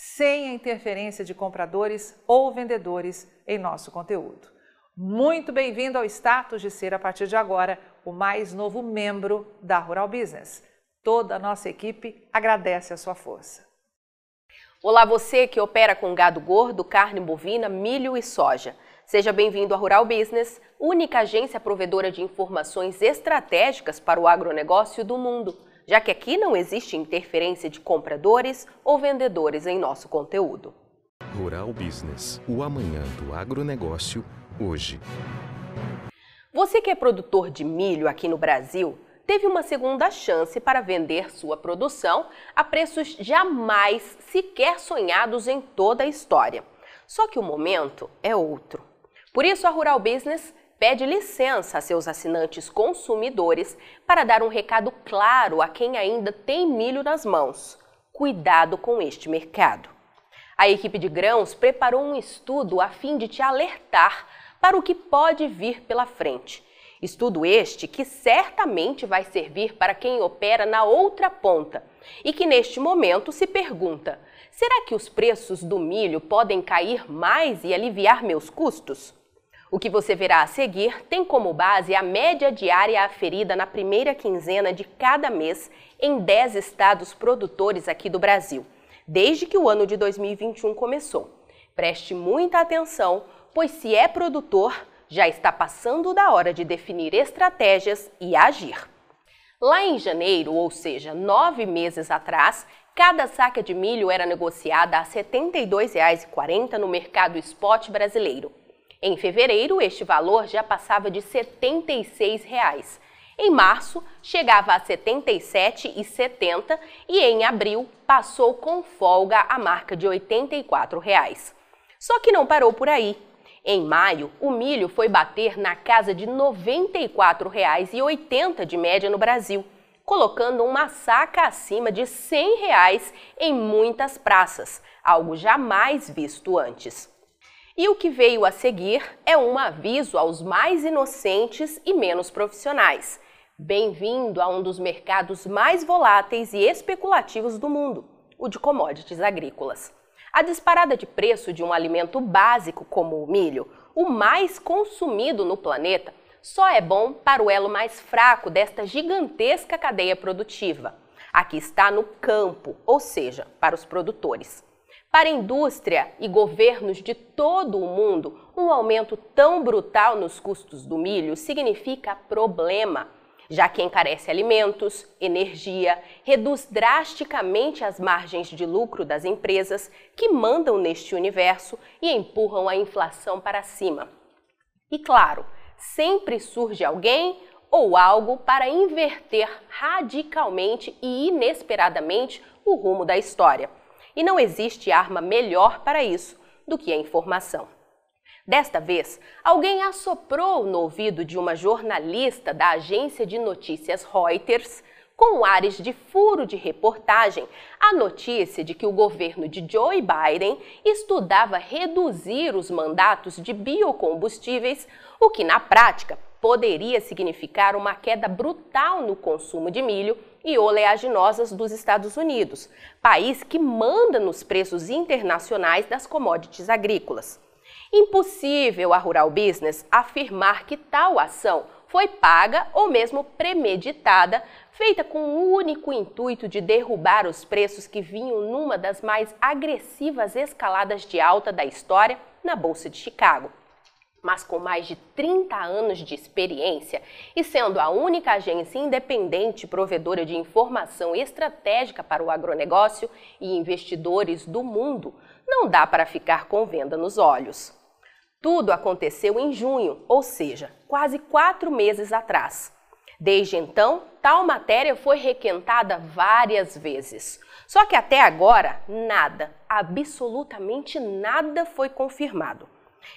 sem a interferência de compradores ou vendedores em nosso conteúdo. Muito bem-vindo ao status de ser, a partir de agora, o mais novo membro da Rural Business. Toda a nossa equipe agradece a sua força. Olá, você que opera com gado gordo, carne bovina, milho e soja. Seja bem-vindo à Rural Business, única agência provedora de informações estratégicas para o agronegócio do mundo, já que aqui não existe interferência de compradores ou vendedores em nosso conteúdo. Rural Business, o amanhã do agronegócio, hoje. Você que é produtor de milho aqui no Brasil, teve uma segunda chance para vender sua produção a preços jamais sequer sonhados em toda a história. Só que o momento é outro. Por isso, a Rural Business pede licença a seus assinantes consumidores para dar um recado claro a quem ainda tem milho nas mãos. Cuidado com este mercado. A equipe de grãos preparou um estudo a fim de te alertar para o que pode vir pela frente Estudo este que certamente vai servir para quem opera na outra ponta e que neste momento se pergunta: será que os preços do milho podem cair mais e aliviar meus custos? O que você verá a seguir tem como base a média diária aferida na primeira quinzena de cada mês em 10 estados produtores aqui do Brasil, desde que o ano de 2021 começou. Preste muita atenção, pois se é produtor, já está passando da hora de definir estratégias e agir. Lá em janeiro, ou seja, nove meses atrás, cada saca de milho era negociada a R$ 72,40 no mercado spot brasileiro. Em fevereiro, este valor já passava de 76 reais. Em março, chegava a R$ 77,70 e em abril passou com folga a marca de 84 reais. Só que não parou por aí. Em maio, o milho foi bater na casa de R$ 94,80 de média no Brasil, colocando uma saca acima de 100 reais em muitas praças, algo jamais visto antes. E o que veio a seguir é um aviso aos mais inocentes e menos profissionais. Bem-vindo a um dos mercados mais voláteis e especulativos do mundo, o de commodities agrícolas. A disparada de preço de um alimento básico como o milho, o mais consumido no planeta, só é bom para o elo mais fraco desta gigantesca cadeia produtiva. Aqui está no campo, ou seja, para os produtores. Para indústria e governos de todo o mundo, um aumento tão brutal nos custos do milho significa problema já que encarece alimentos, energia, reduz drasticamente as margens de lucro das empresas que mandam neste universo e empurram a inflação para cima. E claro, sempre surge alguém ou algo para inverter radicalmente e inesperadamente o rumo da história. E não existe arma melhor para isso do que a informação. Desta vez, alguém assoprou no ouvido de uma jornalista da agência de notícias Reuters, com ares de furo de reportagem, a notícia de que o governo de Joe Biden estudava reduzir os mandatos de biocombustíveis, o que na prática poderia significar uma queda brutal no consumo de milho e oleaginosas dos Estados Unidos, país que manda nos preços internacionais das commodities agrícolas. Impossível a Rural Business afirmar que tal ação foi paga ou mesmo premeditada, feita com o único intuito de derrubar os preços que vinham numa das mais agressivas escaladas de alta da história na Bolsa de Chicago. Mas com mais de 30 anos de experiência e sendo a única agência independente provedora de informação estratégica para o agronegócio e investidores do mundo, não dá para ficar com venda nos olhos. Tudo aconteceu em junho, ou seja, quase quatro meses atrás. Desde então, tal matéria foi requentada várias vezes. Só que até agora, nada, absolutamente nada foi confirmado.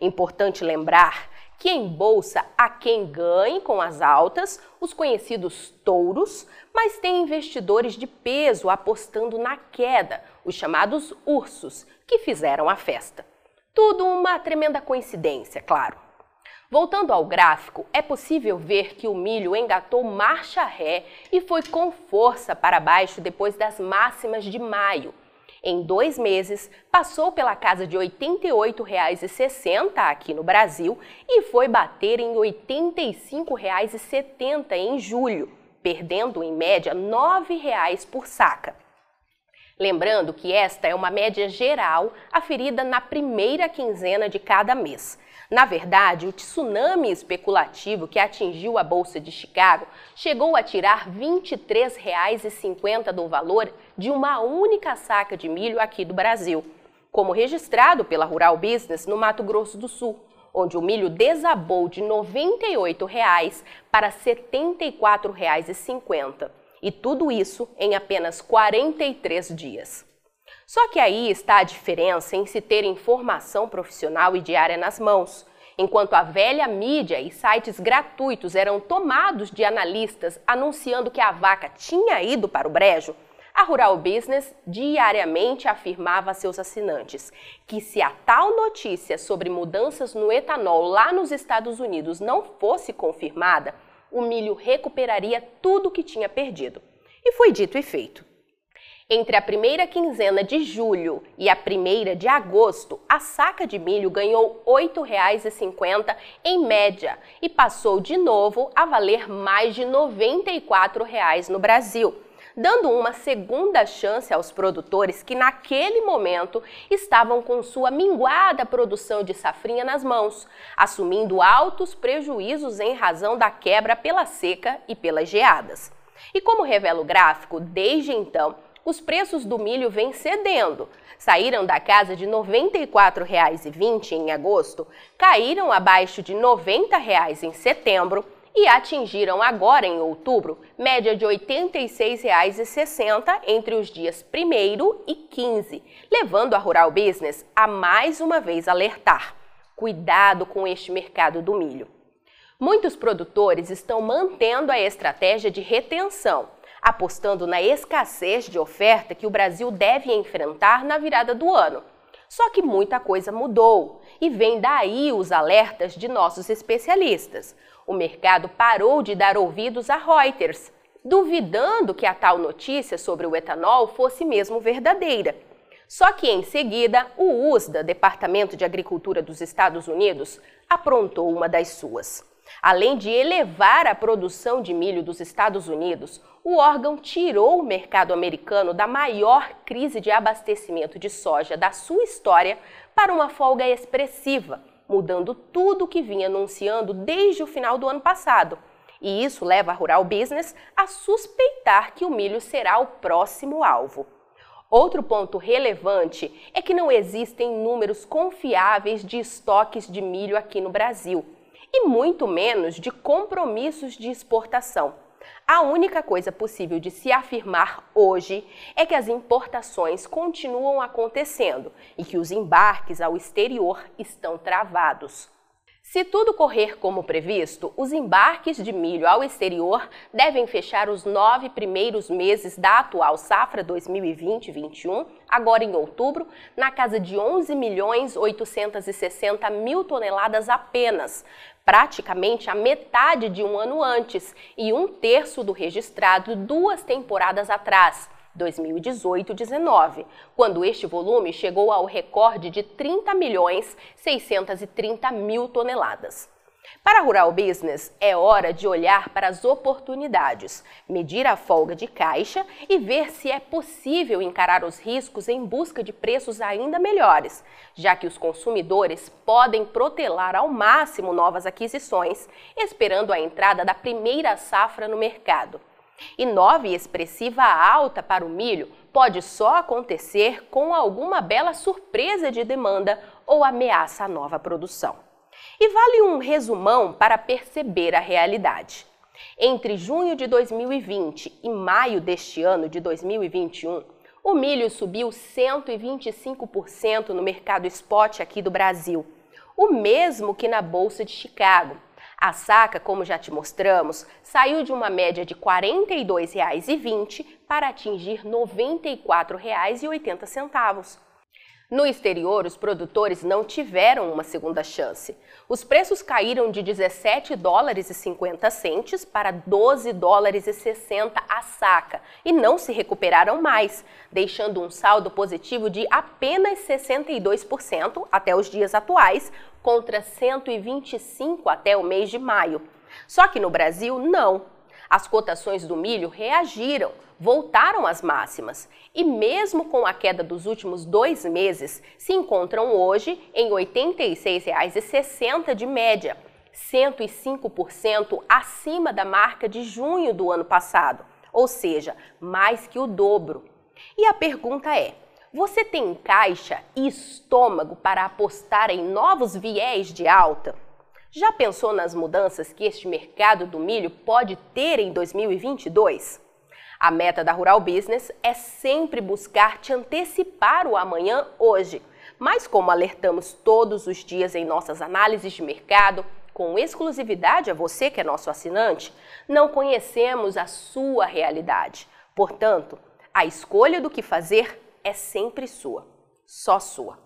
Importante lembrar que em bolsa há quem ganhe com as altas, os conhecidos touros, mas tem investidores de peso apostando na queda, os chamados ursos, que fizeram a festa. Tudo uma tremenda coincidência, claro. Voltando ao gráfico, é possível ver que o milho engatou marcha ré e foi com força para baixo depois das máximas de maio. Em dois meses, passou pela casa de R$ 88,60 aqui no Brasil e foi bater em R$ 85,70 em julho, perdendo em média R$ 9,00 por saca. Lembrando que esta é uma média geral aferida na primeira quinzena de cada mês. Na verdade, o tsunami especulativo que atingiu a Bolsa de Chicago chegou a tirar R$ 23,50 do valor de uma única saca de milho aqui do Brasil, como registrado pela Rural Business no Mato Grosso do Sul, onde o milho desabou de R$ 98,00 para R$ 74,50. E tudo isso em apenas 43 dias. Só que aí está a diferença em se ter informação profissional e diária nas mãos. Enquanto a velha mídia e sites gratuitos eram tomados de analistas anunciando que a vaca tinha ido para o brejo, a Rural Business diariamente afirmava a seus assinantes que se a tal notícia sobre mudanças no etanol lá nos Estados Unidos não fosse confirmada, o milho recuperaria tudo o que tinha perdido. E foi dito e feito. Entre a primeira quinzena de julho e a primeira de agosto, a saca de milho ganhou R$ 8,50 em média e passou de novo a valer mais de 94 reais no Brasil, dando uma segunda chance aos produtores que naquele momento estavam com sua minguada produção de safrinha nas mãos, assumindo altos prejuízos em razão da quebra pela seca e pelas geadas. E como revela o gráfico, desde então, os preços do milho vêm cedendo. Saíram da casa de R$ 94,20 em agosto, caíram abaixo de R$ 90 em setembro e atingiram agora em outubro média de R$ 86,60 entre os dias 1 e 15, levando a Rural Business a mais uma vez alertar: cuidado com este mercado do milho. Muitos produtores estão mantendo a estratégia de retenção apostando na escassez de oferta que o Brasil deve enfrentar na virada do ano. Só que muita coisa mudou e vem daí os alertas de nossos especialistas. O mercado parou de dar ouvidos a Reuters, duvidando que a tal notícia sobre o etanol fosse mesmo verdadeira. Só que em seguida, o USDA, Departamento de Agricultura dos Estados Unidos, aprontou uma das suas. Além de elevar a produção de milho dos Estados Unidos, o órgão tirou o mercado americano da maior crise de abastecimento de soja da sua história para uma folga expressiva, mudando tudo o que vinha anunciando desde o final do ano passado. E isso leva a Rural Business a suspeitar que o milho será o próximo alvo. Outro ponto relevante é que não existem números confiáveis de estoques de milho aqui no Brasil e muito menos de compromissos de exportação. A única coisa possível de se afirmar hoje é que as importações continuam acontecendo e que os embarques ao exterior estão travados. Se tudo correr como previsto, os embarques de milho ao exterior devem fechar os nove primeiros meses da atual safra 2020-21, agora em outubro, na casa de 11 milhões 860 mil toneladas apenas, praticamente a metade de um ano antes e um terço do registrado duas temporadas atrás. 2018-19, quando este volume chegou ao recorde de 30 milhões 630 mil toneladas. Para a Rural Business, é hora de olhar para as oportunidades, medir a folga de caixa e ver se é possível encarar os riscos em busca de preços ainda melhores, já que os consumidores podem protelar ao máximo novas aquisições, esperando a entrada da primeira safra no mercado. E nova e expressiva alta para o milho pode só acontecer com alguma bela surpresa de demanda ou ameaça à nova produção. E vale um resumão para perceber a realidade. Entre junho de 2020 e maio deste ano de 2021, o milho subiu 125% no mercado spot aqui do Brasil, o mesmo que na Bolsa de Chicago. A saca, como já te mostramos, saiu de uma média de R$ 42,20 para atingir R$ 94,80. No exterior, os produtores não tiveram uma segunda chance. Os preços caíram de 17 dólares e 50 centes para 12 dólares e 60 a saca e não se recuperaram mais, deixando um saldo positivo de apenas 62% até os dias atuais, contra 125 até o mês de maio. Só que no Brasil, não. As cotações do milho reagiram voltaram às máximas e, mesmo com a queda dos últimos dois meses, se encontram hoje em R$ 86,60 de média, 105% acima da marca de junho do ano passado, ou seja, mais que o dobro. E a pergunta é: você tem caixa e estômago para apostar em novos viés de alta? Já pensou nas mudanças que este mercado do milho pode ter em 2022? A meta da Rural Business é sempre buscar te antecipar o amanhã hoje. Mas, como alertamos todos os dias em nossas análises de mercado, com exclusividade a você que é nosso assinante, não conhecemos a sua realidade. Portanto, a escolha do que fazer é sempre sua, só sua.